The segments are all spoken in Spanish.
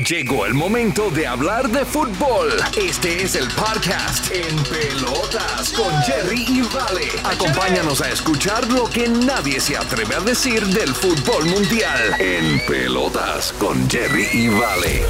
Llegó el momento de hablar de fútbol. Este es el podcast En Pelotas con Jerry y Vale. Acompáñanos a escuchar lo que nadie se atreve a decir del fútbol mundial. En Pelotas con Jerry y Vale.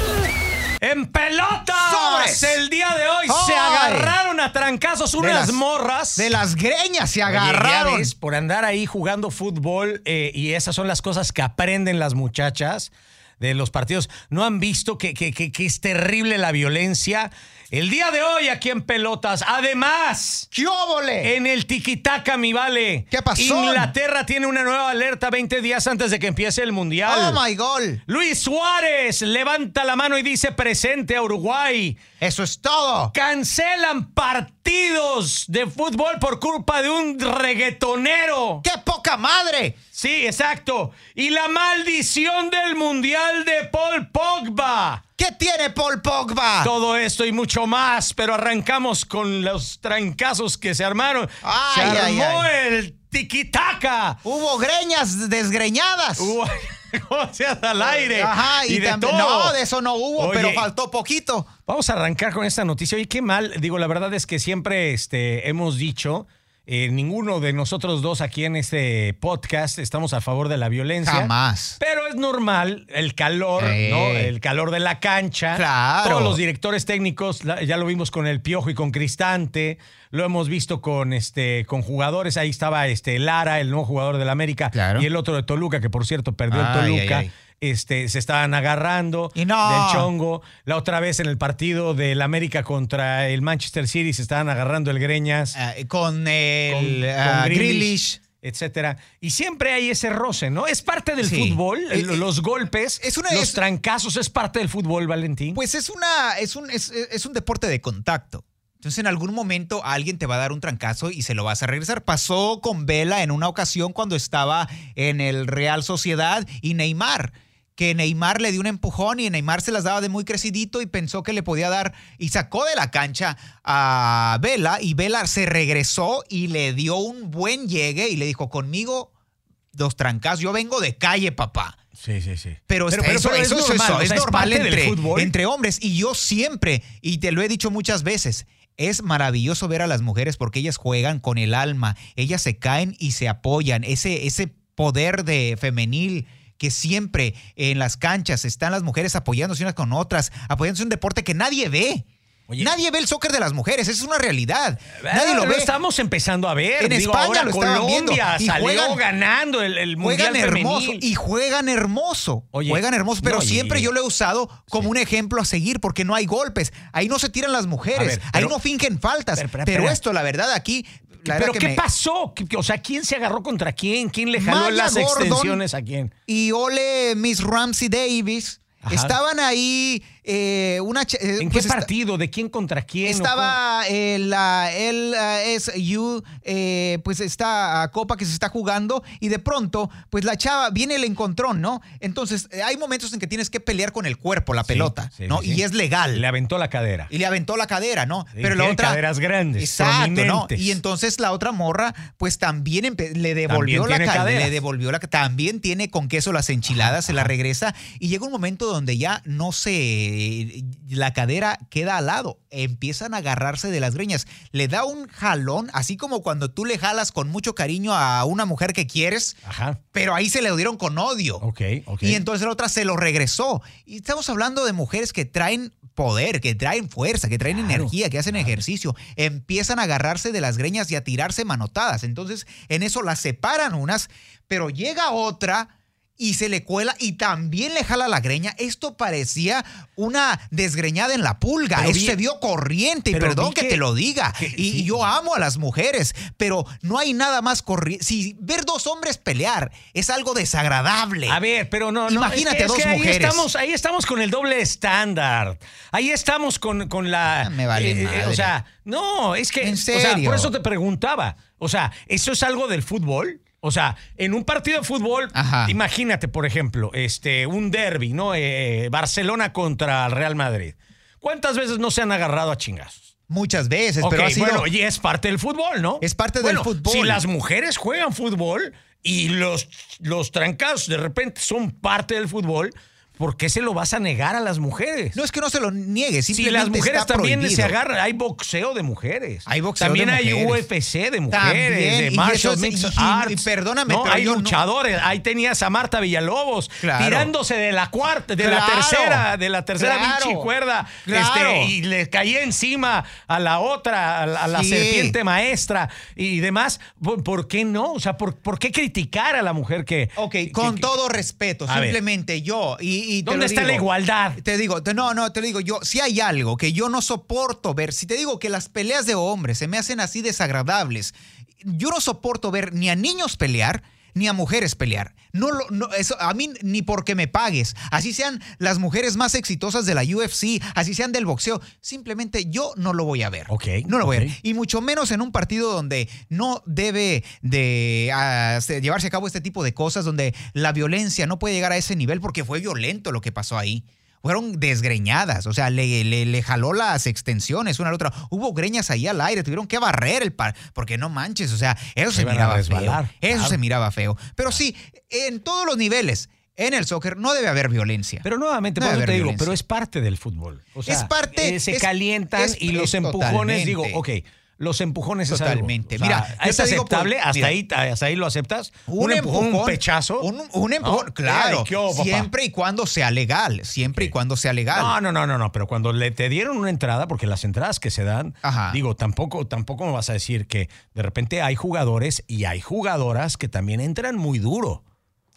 En pelotas, ¡Sobres! el día de hoy se agarraron a trancazos unas las- morras. De las greñas se Oye, ya agarraron. ves, por andar ahí jugando fútbol eh, y esas son las cosas que aprenden las muchachas de los partidos. ¿No han visto que, que- que- que es terrible la violencia? El día de hoy aquí en Pelotas, además, ¿Qué óvole? en el tiquitaca, mi vale. ¿Qué pasó? Inglaterra tiene una nueva alerta 20 días antes de que empiece el Mundial. Oh my God. Luis Suárez levanta la mano y dice presente a Uruguay. Eso es todo. Cancelan partidos de fútbol por culpa de un reggaetonero. ¡Qué poca madre! Sí, exacto. Y la maldición del Mundial de Paul Pogba. ¿Qué tiene Paul Pogba? Todo esto y mucho más, pero arrancamos con los trancazos que se armaron. Ay, se ay, armó ay. el tiquitaca. Hubo greñas desgreñadas. Hubo cosas al aire. Ajá, y, de también. todo. No, de eso no hubo, Oye, pero faltó poquito. Vamos a arrancar con esta noticia. Oye, qué mal. Digo, la verdad es que siempre este, hemos dicho, eh, ninguno de nosotros dos aquí en este podcast estamos a favor de la violencia. Jamás. Pero es normal el calor, Eh. ¿no? El calor de la cancha. Claro. Todos los directores técnicos, ya lo vimos con el Piojo y con Cristante, lo hemos visto con este con jugadores. Ahí estaba este Lara, el nuevo jugador del América, Claro. y el otro de Toluca, que por cierto perdió el Toluca. ay, ay. Este, se estaban agarrando Y no. del chongo. La otra vez en el partido del América contra el Manchester City se estaban agarrando el Greñas Ah, con el con, ah, con Grealish. etcétera. Y siempre hay ese roce, ¿no? Es parte del Sí. fútbol, Eh, eh, los golpes, es una- los es- trancazos, es parte del fútbol, Valentín. Pues es una, es un, es, es un deporte de contacto. Entonces, en algún momento alguien te va a dar un trancazo y se lo vas a regresar. Pasó con Vela en una ocasión cuando estaba en el Real Sociedad y Neymar, que Neymar le dio un empujón y Neymar se las daba de muy crecidito y pensó que le podía dar y sacó de la cancha a Vela y Vela se regresó y le dio un buen llegue y le dijo, conmigo dos trancazos, yo vengo de calle, papá. sí, sí, sí. Pero, Pero- está- pero- eso, pero es eso- normal, eso o es sea, normal entre, entre hombres. Y yo siempre, y te lo he dicho muchas veces, es maravilloso ver a las mujeres porque ellas juegan con el alma, ellas se caen y se apoyan. Ese, ese poder de femenil que siempre en las canchas están las mujeres apoyándose unas con otras, apoyándose un deporte que nadie ve. Oye. nadie ve el soccer de las mujeres, es una realidad. Nadie lo Pero ve. estamos empezando a ver. En Digo, España ahora lo estaban viendo, Colombia y salió juegan- ganando el, el mundial Juegan hermoso femenil. y juegan hermoso. Oye, juegan hermoso, pero no, y- siempre yo lo he usado como un ejemplo a seguir porque no hay golpes. Ahí no se tiran las mujeres, A ver, pero- ahí no fingen faltas. Pero, Pero, pero, pero- esto, la verdad, aquí. ¿Pero qué me- pasó? ¿Qué- qué- O sea, ¿quién se agarró contra quién? ¿Quién le jaló Maya las Gordon extensiones a quién? Y Ole Miss Ramsey Davis Ajá. estaban ahí. Eh, una, eh, ¿En pues qué esta- partido? ¿De quién contra quién? ¿O Estaba eh, la LSU, eh, pues esta copa que se está jugando y de pronto, pues la chava viene el encontrón, ¿no? Entonces, hay momentos en que tienes que pelear con el cuerpo, la pelota, sí, ¿no? sí, y es legal. Le aventó la cadera. y le aventó la cadera, ¿no? Pero la otra. caderas grandes, Exacto, ¿no? Y entonces la otra morra, pues también le devolvió También la cadera. caderas. Le devolvió la También tiene con queso las enchiladas, se la regresa. Y llega un momento donde ya no se. La cadera queda al lado. Empiezan a agarrarse de las greñas. Le da un jalón, así como cuando tú le jalas con mucho cariño a una mujer que quieres. Ajá. Pero ahí se le dieron con odio. Ok, ok. Y entonces la otra se lo regresó. Y estamos hablando de mujeres que traen poder, que traen fuerza, que traen Claro, energía, que hacen ejercicio. Empiezan a agarrarse de las greñas y a tirarse manotadas. Entonces en eso las separan unas, pero llega otra y se le cuela y también le jala la greña. Esto parecía una desgreñada en la pulga. Pero Eso vi- se vio corriente y perdón que, que- te lo diga. que- y, sí. y yo amo a las mujeres, pero no hay nada más corriente. Si ver dos hombres pelear es algo desagradable. A ver, pero no, no. Imagínate es que- es dos ahí mujeres. Estamos, ahí estamos con el doble estándar. Ahí estamos con, con la. Ah, me vale madre. o sea, no, es que. ¿En O sea, serio? por eso te preguntaba. O sea, ¿eso es algo del fútbol? O sea, en un partido de fútbol, Ajá. imagínate, por ejemplo, este, un derby, ¿no? Eh, Barcelona contra el Real Madrid. ¿Cuántas veces no se han agarrado a chingazos? Muchas veces, pero ha sido. bueno, y es parte del fútbol, ¿no? Es parte del fútbol. Si las mujeres juegan fútbol y los, los trancazos de repente son parte del fútbol, ¿por qué se lo vas a negar a las mujeres? No es que no se lo niegue, si las mujeres está también prohibido. se agarran, hay boxeo de mujeres. Hay boxeo También de hay mujeres. UFC de mujeres, También, de martial es- y- arts. y perdóname, No, pero hay no- luchadores. Ahí tenías a Marta Villalobos Claro. tirándose de la cuarta, de la tercera, de la tercera Claro. bichi cuerda, este, y le caía encima a la otra, a la, a la Sí. serpiente maestra y demás. ¿Por, por qué no? O sea, ¿por, por qué criticar a la mujer que? Ok, que- con que- todo respeto, ver. simplemente yo. Y, y ¿Dónde está la igualdad? Te digo, te- no, no, te lo digo yo. Si hay algo que yo no soporto ver, si te digo que las peleas de hombres se me hacen así desagradables, yo no soporto ver ni a niños pelear ni a mujeres pelear. No, lo- no eso a mí ni porque me pagues. Así sean las mujeres más exitosas de la UFC, así sean del boxeo, simplemente yo no lo voy a ver. Ok, No lo voy a ver. Y mucho menos en un partido donde no debe de ah, se- llevarse a cabo este tipo de cosas, donde la violencia no puede llegar a ese nivel porque fue violento lo que pasó ahí. Fueron desgreñadas, o sea, le, le- le jaló las extensiones una a la otra. Hubo greñas ahí al aire, tuvieron que barrer el par, porque no manches, o sea, eso se miraba feo. Eso claro. se miraba feo. Pero sí, en todos los niveles, en el soccer no debe haber violencia. Pero nuevamente, No por eso te haber digo, violencia. pero es parte del fútbol. O sea, Es parte- eh, se es- calientan es- y los es empujones, digo, ok, los empujones es algo. Totalmente. O sea, Mira, es digo aceptable, hasta, mira. ahí, hasta ahí lo aceptas. Un, empujón, un pechazo. Un, un empujón, ¿no? claro. Siempre y cuando sea legal. Siempre y cuando sea legal. No, no, no, no, no, pero cuando le te dieron una entrada, porque las entradas que se dan, Ajá. digo, tampoco, tampoco me vas a decir que de repente hay jugadores y hay jugadoras que también entran muy duro.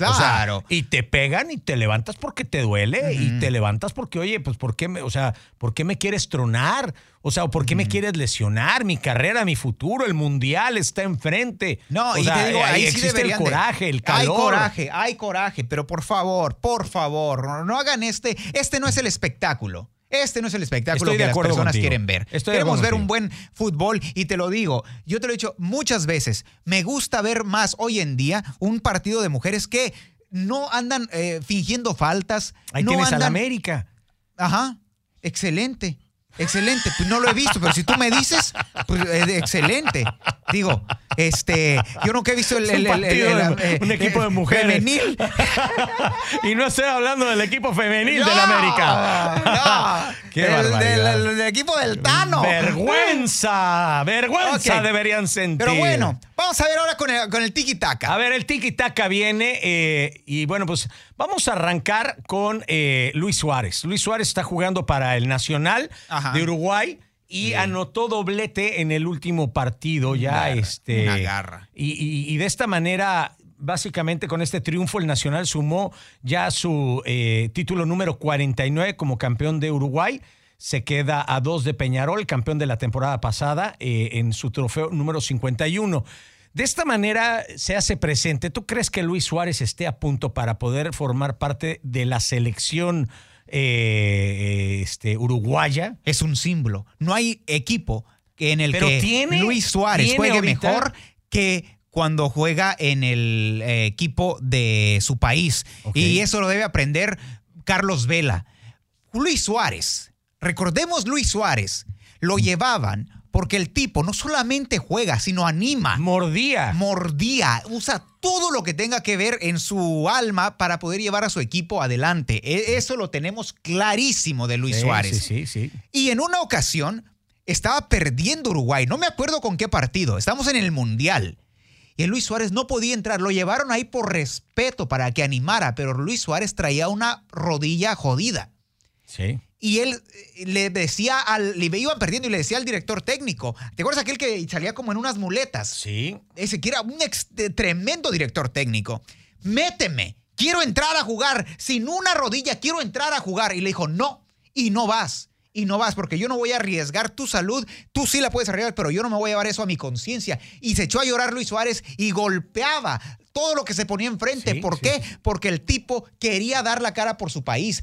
O sea, Claro. y te pegan y te levantas porque te duele y te levantas porque, oye, pues ¿por qué me, o sea, ¿por qué me quieres tronar? O sea, ¿por qué me quieres lesionar? Mi carrera, mi futuro, el mundial está enfrente. No, O y sea, te digo, ahí sí existe el de- coraje, el calor. Hay coraje, hay coraje, pero por favor, por favor, no hagan este. Este no es el espectáculo. Este no es el espectáculo Estoy de que las acuerdo personas contigo. quieren ver. Estoy de Queremos acuerdo ver un buen fútbol y te lo digo. Yo te lo he dicho muchas veces. Me gusta ver más hoy en día un partido de mujeres que no andan eh, fingiendo faltas. Ahí no tienes andan, América. Ajá, excelente. Excelente, pues no lo he visto, pero si tú me dices, pues eh, excelente. Digo, este, yo nunca he visto el, un el- el- el- de- eh, un equipo eh, de mujeres. femenil. y no estoy hablando del equipo femenil No, del América. No, Qué del, equipo del Tano. Vergüenza, vergüenza Ok. deberían sentir. Pero bueno, vamos a ver ahora con el, con el tiki taka. A ver, el tiki taka viene eh, y bueno, pues vamos a arrancar con eh, Luis Suárez. Luis Suárez está jugando para el Nacional Ajá. de Uruguay y anotó doblete en el último partido ya Una- este una garra. Y, y- y de esta manera básicamente con este triunfo el Nacional sumó ya su eh, título número 49 como campeón de Uruguay. Se queda a dos de Peñarol, campeón de la temporada pasada, eh, en su trofeo número 51. De esta manera se hace presente. ¿Tú crees que Luis Suárez esté a punto para poder formar parte de la selección eh, este, uruguaya? Es un símbolo. No hay equipo en el Pero que tiene- Luis Suárez tiene juegue ahorita- mejor que cuando juega en el eh, equipo de su país. Y eso lo debe aprender Carlos Vela. Luis Suárez, recordemos Luis Suárez, lo llevaban porque el tipo no solamente juega, sino anima. Mordía. mordía, usa todo lo que tenga que ver en su alma para poder llevar a su equipo adelante. E- Eso lo tenemos clarísimo de Luis Sí, Suárez. Sí, sí, sí. Y en una ocasión estaba perdiendo Uruguay, no me acuerdo con qué partido, estamos en el Mundial. Y Luis Suárez no podía entrar, lo llevaron ahí por respeto para que animara, pero Luis Suárez traía una rodilla jodida. Sí. Y él eh, le decía al, le iban perdiendo y le decía al director técnico, ¿te acuerdas aquel que salía como en unas muletas? Sí. ese que era un ex- tremendo director técnico. Méteme, quiero entrar a jugar. Sin una rodilla, quiero entrar a jugar. Y le dijo, no, y no vas. Y no vas porque yo no voy a arriesgar tu salud. Tú sí la puedes arriesgar, pero yo no me voy a llevar eso a mi conciencia. Y se echó a llorar Luis Suárez y golpeaba todo lo que se ponía enfrente. Sí, ¿Por sí, qué? Porque el tipo quería dar la cara por su país.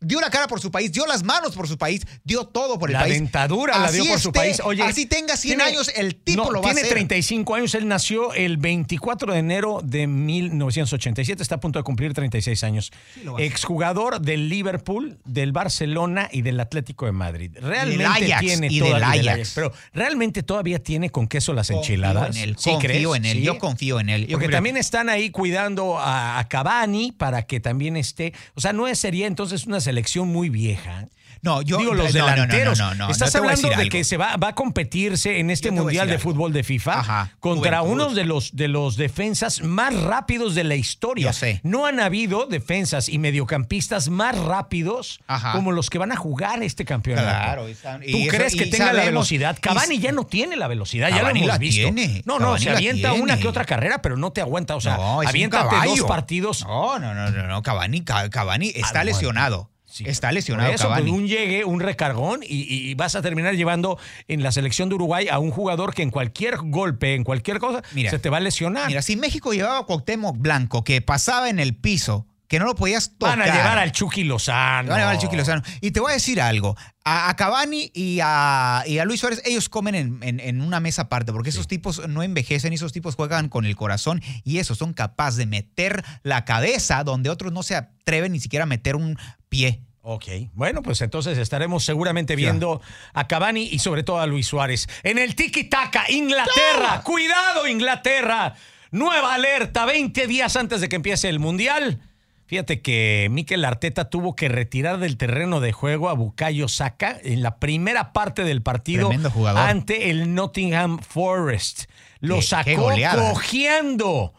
Dio la cara por su país, dio las manos por su país, dio todo por el la país. dentadura la dio por su esté, país. Oye, así tenga 100 tiene- años, el tipo no, lo va a Tiene hacer. 35 años, él nació el 24 de enero de 1987, está a punto de cumplir 36 años. hacer. Exjugador del Liverpool, del Barcelona y del Atlético de Madrid. Realmente Ajax, tiene y del toda- Ajax. pero realmente todavía tiene con queso las Confío enchiladas. en él, ¿Sí confío crees? en él, Sí. yo confío en él. Porque también están ahí cuidando a, a Cavani para que también esté. O sea, no sería entonces una selección muy vieja. No, yo Digo, los delanteros. No, no, no, Estás hablando de algo. que se va, va a competirse en este Mundial de algo. Fútbol de FIFA Ajá, contra juventud. uno de los, de los defensas más rápidos de la historia. Yo sé. No han habido defensas y mediocampistas más rápidos Ajá. como los que van a jugar este campeonato. Claro, sab- ¿Tú eso- crees que tenga la velocidad? y- Cavani ya no tiene la velocidad, ya lo Cavani hemos visto. tiene, No, no, Cavani se avienta tiene. una que otra carrera, pero no te aguanta. O sea, aviéntate dos partidos. No, no, no, no, no, Cavani, Ca- Cavani está lesionado. Sí. Está lesionado eso, Cavani. pues, un llegue, un recargón y, y vas a terminar llevando en la selección de Uruguay a un jugador que en cualquier golpe, en cualquier cosa, Mira, se te va a lesionar. Mira, si México llevaba a Cuauhtémoc Blanco, que pasaba en el piso, que no lo podías tocar. Van a llevar al Chucky Lozano. Van a llevar al Chucky Lozano. Y te voy a decir algo. A, a Cavani y a, y a Luis Suárez, ellos comen en, en- en una mesa aparte, porque esos tipos no envejecen, esos tipos juegan con el corazón y esos son capaces de meter la cabeza donde otros no se atreven ni siquiera a meter un pie. Ok, bueno, pues entonces estaremos seguramente viendo a Cavani y sobre todo a Luis Suárez. En el tiki-taka, Inglaterra, cuidado Inglaterra, nueva alerta, 20 días antes de que empiece el Mundial. Fíjate que Mikel Arteta tuvo que retirar del terreno de juego a Bukayo Saka en la primera parte del partido ante el Nottingham Forest. Lo Qué- sacó qué cojeando.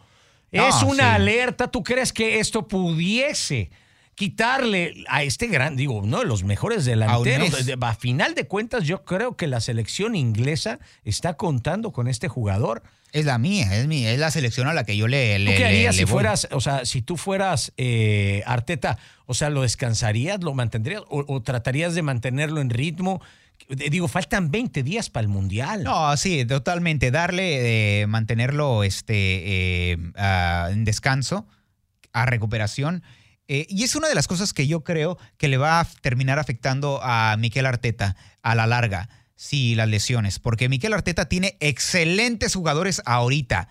No, es una sí. alerta. ¿Tú crees que esto pudiese quitarle a este gran, digo, uno de los mejores delanteros? De- A final de cuentas, yo creo que la selección inglesa está contando con este jugador. Es la mía, es mi, es la selección a la que yo le. ¿Tú le- qué le- harías le si fueras, o sea, si tú fueras eh, Arteta, o sea, lo descansarías, lo mantendrías o, o tratarías de mantenerlo en ritmo? Eh, Digo, faltan 20 días para el Mundial. No, sí, totalmente. Darle, eh, mantenerlo este, eh, en descanso, a recuperación. Eh, y es una de las cosas que yo creo que le va a terminar afectando a Miquel Arteta a la larga, sí, las lesiones. Porque Miquel Arteta tiene excelentes jugadores ahorita,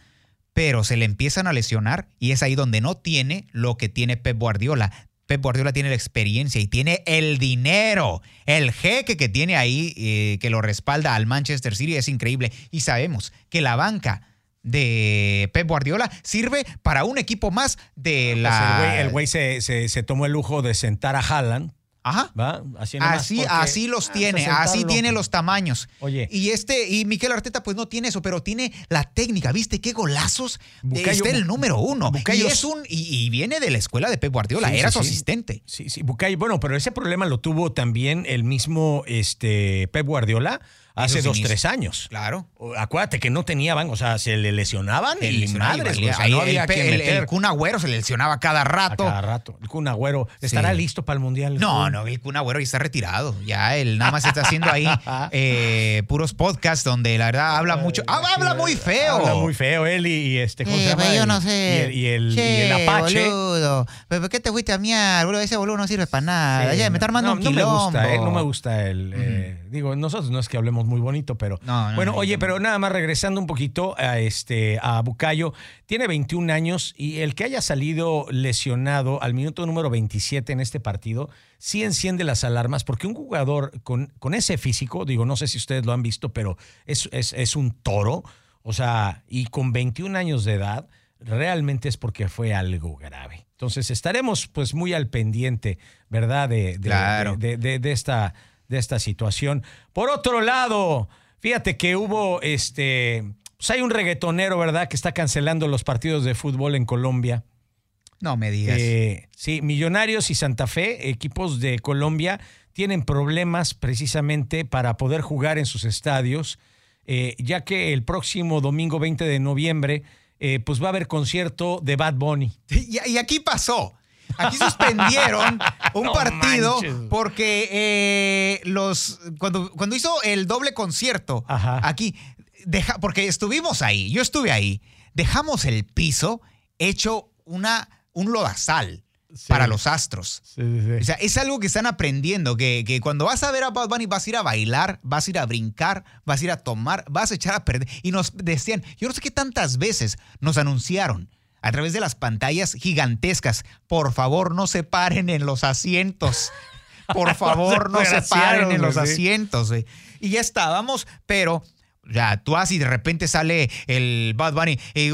pero se le empiezan a lesionar y es ahí donde no tiene lo que tiene Pep Guardiola. Pep Guardiola tiene la experiencia y tiene el dinero. El jeque que tiene ahí, eh, que lo respalda al Manchester City, es increíble. Y sabemos que la banca de Pep Guardiola sirve para un equipo más de Pues la... el güey, se, se- se tomó el lujo de sentar a Haaland, Ajá. ¿va? Así, Así, porque- así los Ah, tiene, pues así tiene los tamaños. Oye. Y este, y Miquel Arteta, pues no tiene eso, pero tiene la técnica. ¿Viste qué golazos? Bukayo- Está el número uno. Bukayo- y es un, y, y viene de la escuela de Pep Guardiola, Sí, era sí, su sí. asistente. Sí, sí, Bukayo. Bueno, pero ese problema lo tuvo también el mismo este, Pep Guardiola hace dos, sí, tres años. Claro. Acuérdate que no tenía banco, o sea, se le lesionaban El, y madres, el, o sea, no el había pe- quien el- meter el Kun Agüero se le lesionaba cada a rato. cada rato. El Kun Agüero estará Sí. listo para el Mundial. el No, Kun? no, el Kun Agüero ya está retirado. Ya él nada más está haciendo ahí eh, puros podcasts donde la verdad habla mucho. Ah, habla muy feo. Habla muy feo él y, y este, ¿cómo se Eh, llama? pero yo El- no sé. Y el, y el, y el Apache. boludo. ¿Pero ¿Por qué te fuiste a miar, boludo? Ese boludo no sirve para nada. Sí, ya, me está armando no, un no me quilombo. gusta, eh, no me gusta el. eh, digo, nosotros no es que hablemos muy bonito, pero. No, no, bueno, no, oye, pero nada más regresando un poquito a este a Bucayo, tiene 21 años y el que haya salido lesionado al minuto número 27 en este partido, sí enciende las alarmas, porque un jugador con, con ese físico, digo, no sé si ustedes lo han visto, pero es, es, es un toro, o sea, y con 21 años de edad, realmente es porque fue algo grave. Entonces estaremos pues muy al pendiente, ¿verdad? De, de- Claro. de- de esta, de esta situación. Por otro lado, fíjate que hubo este. Pues hay un reggaetonero, ¿verdad?, que está cancelando los partidos de fútbol en Colombia. No me digas. Eh, sí, Millonarios y Santa Fe, equipos de Colombia, tienen problemas precisamente para poder jugar en sus estadios, eh, ya que el próximo domingo 20 de noviembre, eh, pues va a haber concierto de Bad Bunny. Y, y aquí pasó. Aquí suspendieron un No partido manches. porque eh, los cuando, cuando hizo el doble concierto Ajá. aquí deja, porque estuvimos ahí, yo estuve ahí, dejamos el piso hecho una un lodazal. para los astros. Sí, sí, sí. O sea, es algo que están aprendiendo, que, que cuando vas a ver a Bad Bunny vas a ir a bailar, vas a ir a brincar, vas a ir a tomar, vas a echar a perder. Y nos decían, yo no sé qué tantas veces nos anunciaron a través de las pantallas gigantescas, por favor no se paren en los asientos. Por favor, no se paren en los asientos. güey. Y ya estábamos, pero ya tú vas y de repente sale el Bad Bunny y,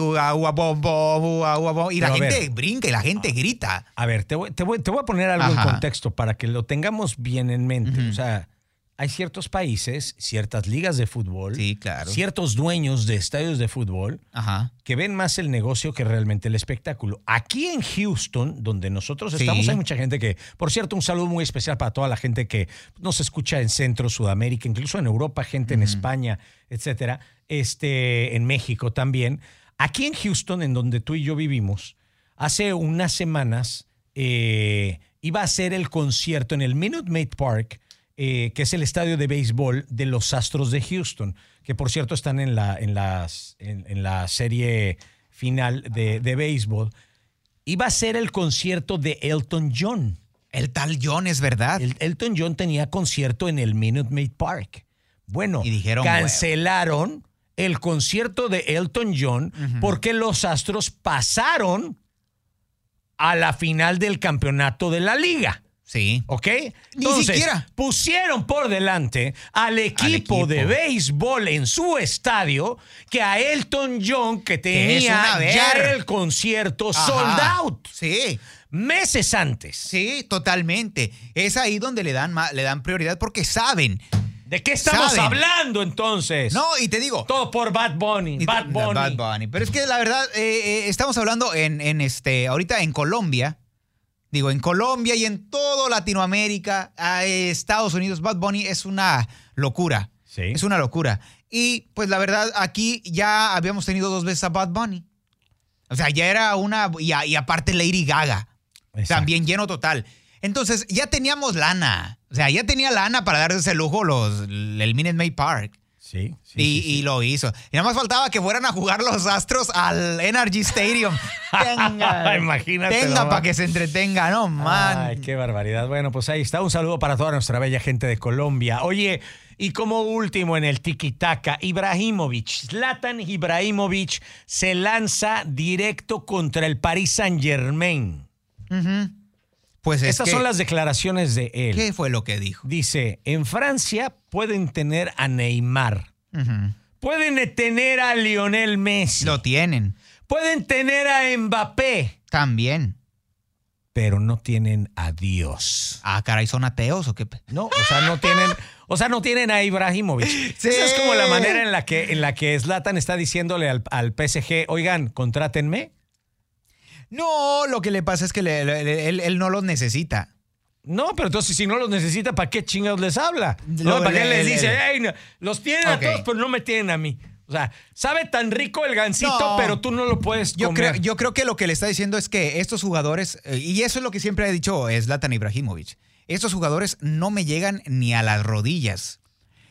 la gente ver. brinca y la gente grita. A ver, te voy, te voy- te voy a poner algo en contexto para que lo tengamos bien en mente. O sea, hay ciertos países, ciertas ligas de fútbol, Sí, claro. ciertos dueños de estadios de fútbol Ajá. que ven más el negocio que realmente el espectáculo. Aquí en Houston, donde nosotros Sí. estamos, hay mucha gente que, por cierto, un saludo muy especial para toda la gente que nos escucha en Centro, Sudamérica, incluso en Europa, gente en España, etcétera, este, en México también. Aquí en Houston, en donde tú y yo vivimos, hace unas semanas eh, iba a ser el concierto en el Minute Maid Park, eh, que es el estadio de béisbol de los Astros de Houston, que por cierto están en la, en las, en, en la serie final de, de béisbol. Iba a ser el concierto de Elton John. El tal John es verdad. El- Elton John tenía concierto en el Minute Maid Park. Bueno, Y dijeron, cancelaron el concierto de Elton John porque los Astros pasaron a la final del campeonato de la liga. Sí. ¿Ok? Ni Entonces, siquiera. pusieron por delante al equipo, equipo. de béisbol en su estadio que a Elton John, que tenía ya el concierto Ajá. sold out Sí. meses antes. Sí, totalmente. Es ahí donde le dan, le dan prioridad porque saben. ¿De qué estamos Saben. hablando entonces? No, y te digo. Todo por Bad Bunny. y- Bad Bunny. Bad Bunny. Pero es que la verdad, eh, eh, estamos hablando en, en este, ahorita en Colombia. Digo, en Colombia y en todo Latinoamérica, a Estados Unidos, Bad Bunny es una locura. Sí. Es una locura. Y pues la verdad, aquí ya habíamos tenido dos veces a Bad Bunny. O sea, ya era una. Y, a- y aparte Lady Gaga. Exacto. También lleno total. Entonces, ya teníamos lana. O sea, ya tenía lana para darse ese lujo los, el Minute Maid Park. Sí, sí, y, sí, y lo hizo. Y nada más faltaba que fueran a jugar los Astros al Energy Stadium. Tenga. Imagínate Tenga para que se entretenga, no, man. Ay, qué barbaridad. Bueno, pues ahí está. Un saludo para toda nuestra bella gente de Colombia. Oye, y como último en el tiki-taka, Ibrahimovic. Zlatan Ibrahimovic se lanza directo contra el Paris Saint-Germain. Pues es Estas que, son las declaraciones de él. ¿Qué fue lo que dijo? Dice, en Francia pueden tener a Neymar. Pueden tener a Lionel Messi. Lo tienen. Pueden tener a Mbappé. También. Pero no tienen a Dios. Ah, caray, ¿son ateos o qué? No, o sea, no tienen, o sea, no tienen a Ibrahimovic. Sí. Esa es como la manera en la que, en la que Zlatan está diciéndole al, al PSG, oigan, contrátenme. No, lo que le pasa es que le- le- él, él no los necesita. No, pero entonces si no los necesita, ¿para qué chingados les habla? Lo- No, ¿Para qué le- les le- dice, le- "Ey, no, los tienen a todos, pero no me tienen a mí? O sea, sabe tan rico el gansito, No. pero tú no lo puedes Yo comer. creo, yo creo que lo que le está diciendo es que estos jugadores, eh, y eso es lo que siempre ha dicho Zlatan Ibrahimovic, estos jugadores no me llegan ni a las rodillas.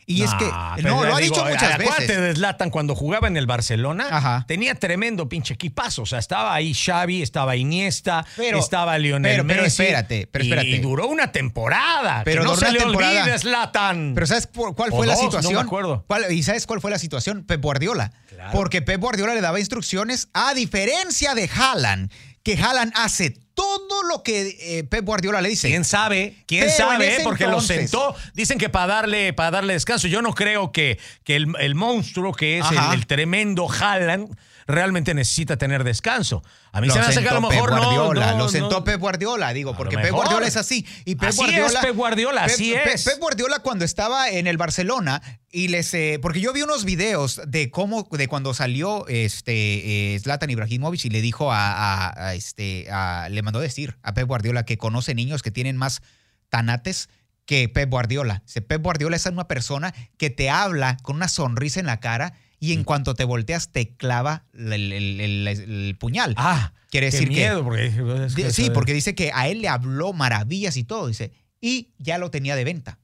Y es que, no, lo ha digo, dicho muchas veces. de Zlatan cuando jugaba en el Barcelona. Ajá. Tenía tremendo pinche equipazo. O sea, estaba ahí Xavi, estaba Iniesta, Pero- estaba Lionel pero- pero Messi. espérate, pero y- espérate. Y, duró una temporada. Pero que no se le temporada. olvide Zlatan. Pero ¿sabes por- cuál O fue la dos, no me situación? acuerdo. ¿Cuál- ¿Y sabes cuál fue la situación? Pep Guardiola. Claro. Porque Pep Guardiola le daba instrucciones a diferencia de Haaland, que Haaland hace todo lo que eh, Pep Guardiola le dice. ¿Quién sabe? ¿Quién Pero sabe? Porque entonces- lo sentó. Dicen que para darle, para darle descanso. Yo no creo que, que el, el monstruo que es el, el tremendo Haaland realmente necesita tener descanso. A mí se me hace que a lo mejor Pep no, Guardiola, no, lo sentó no. Pep Guardiola, digo, porque Pep. Guardiola es así. Y Pep Así Guardiola, es, Pep Guardiola, así Pep- es. Pep Guardiola cuando estaba en el Barcelona y les, eh, porque yo vi unos videos de cómo, de cuando salió este eh, Zlatan Ibrahimovic y le dijo a, a- a, este, a- le mandó decir a Pep Guardiola que conoce niños que tienen más tanates que Pep Guardiola. Pep Guardiola es una persona que te habla con una sonrisa en la cara y en cuanto te volteas te clava el, el- el- el puñal. Ah, Quiere qué decir que- miedo, porque es que Sí, porque dice que a él le habló maravillas y todo, dice, y ya lo tenía de venta,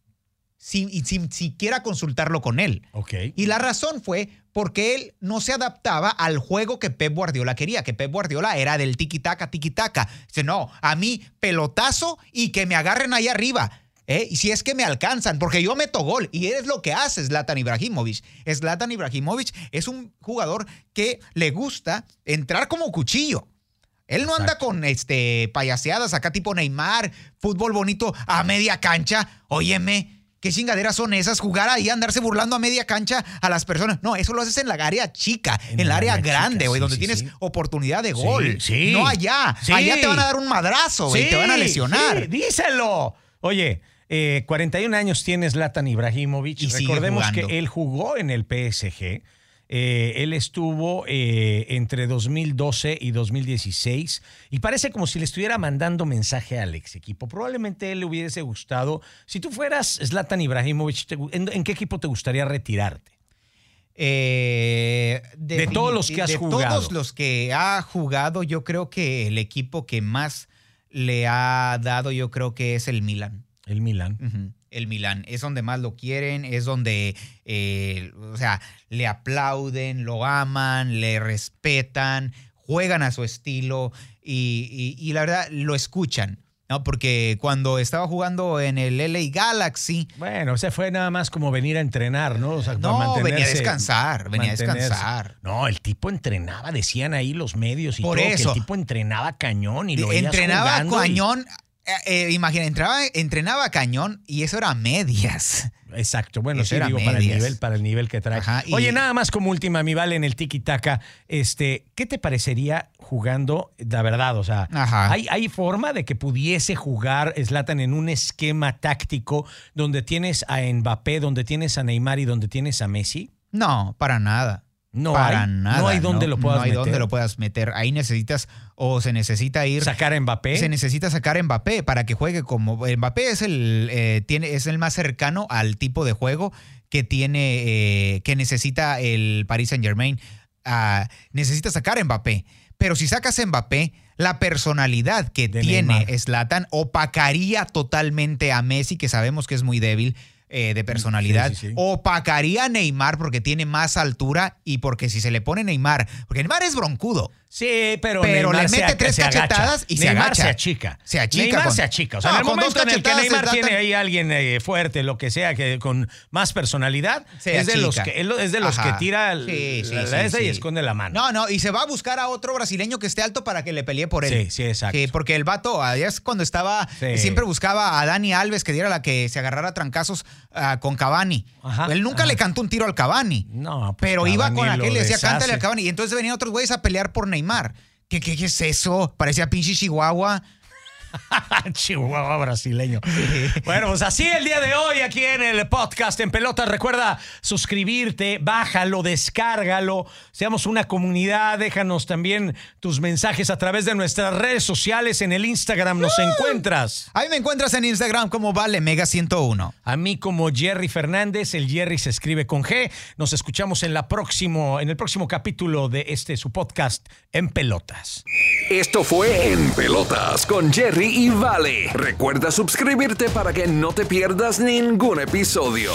sin, y sin siquiera consultarlo con él. Ok. Y la razón fue porque él no se adaptaba al juego que Pep Guardiola quería, que Pep Guardiola era del tiki-taka, tiki-taka. Dice, no, a mí pelotazo y que me agarren ahí arriba. ¿Eh? Y si es que me alcanzan, porque yo meto gol y es lo que hace Zlatan Ibrahimovic. Zlatan Ibrahimovic es un jugador que le gusta entrar como cuchillo. Él no anda con este payaseadas acá tipo Neymar, fútbol bonito a media cancha. Óyeme, ¿Qué chingaderas son esas? Jugar ahí, andarse burlando a media cancha a las personas. No, eso lo haces en la área chica, en, el área, grande, güey, donde tienes oportunidad de gol. No allá. Allá te van a dar un madrazo, güey, te van a lesionar. díselo. Oye, 41 eh, años tienes Latan Ibrahimovic. Y Recordemos que él jugó en el PSG. Eh, él estuvo eh, entre 2012 y 2016 y parece como si le estuviera mandando mensaje al ex equipo. Probablemente él le hubiese gustado. Si tú fueras Zlatan Ibrahimovic, ¿en, qué equipo te gustaría retirarte? de, de, todos los que has jugado. De todos los que ha jugado, yo creo que el equipo que más le ha dado, yo creo que es el Milan. El Milan. El Milan. Es donde más lo quieren, es donde, eh, o sea, le aplauden, lo aman, le respetan, juegan a su estilo y, la verdad lo escuchan. ¿no? Porque cuando estaba jugando en el LA Galaxy. Bueno, o sea, fue nada más como venir a entrenar, ¿no? O sea, no, venía a descansar, venía a descansar. No, el tipo entrenaba, decían ahí los medios y Por todo, eso. que el tipo entrenaba cañón y lo Entrenaba cañón. Eh, imagina, entraba, entrenaba cañón y eso era medias. Exacto, bueno, sí, digo, para el, nivel, para el nivel que trae. Oye, nada más como última, mi vale, en el tiki-taka, este, ¿qué te parecería jugando, la verdad, o sea, ¿hay, ¿hay, forma de que pudiese jugar Slatan en un esquema táctico donde tienes a Mbappé, donde tienes a Neymar y donde tienes a Messi? No, para nada. No para nada. No hay donde lo puedas no hay donde lo puedas meter. Ahí necesitas o se necesita ir. Sacar a Mbappé. Se necesita sacar a Mbappé para que juegue como. Mbappé es el, eh, tiene, es el más cercano al tipo de juego que tiene, eh, que necesita el Paris Saint Germain. Ah, necesita sacar a Mbappé. Pero si sacas a Mbappé, la personalidad que tiene Slatan opacaría totalmente a Messi, que sabemos que es muy débil eh, de personalidad. Opacaría a Neymar porque tiene más altura y porque si se le pone Neymar, porque Neymar es broncudo. Sí, pero, pero le mete tres cachetadas y se agacha. se achica. Se achica. Neymar se achica. O sea, en el momento en el que Neymar tiene ahí alguien eh, fuerte, lo que sea, que con más personalidad, es de, los que, es de los que tira sí, la, y esconde la mano. No, no, y se va a buscar a otro brasileño que esté alto para que le pelee por él. Sí, sí, exacto. porque el vato, allá es cuando estaba, siempre buscaba a Dani Alves que diera la que se agarrara trancazos uh, con Cavani. él nunca le cantó un tiro al Cavani. No, pues pero iba con aquel y le decía, cántale al Cavani. Y entonces venían otros güeyes a pelear por Neymar. ¿Qué, qué, es eso? Parecía pinche Chihuahua. Chihuahua brasileño. bueno, pues así el día de hoy aquí en el podcast en pelota. Recuerda suscribirte, bájalo, descárgalo. Seamos una comunidad. Déjanos también tus mensajes a través de nuestras redes sociales. En el Instagram nos encuentras. Ahí me encuentras en Instagram como Vale Mega 101. A mí como Jerry Fernández. El Jerry se escribe con G. Nos escuchamos en, la próximo, en el próximo capítulo de este su podcast en pelotas. Esto fue En Pelotas con Jerry y Vale. Recuerda suscribirte para que no te pierdas ningún episodio.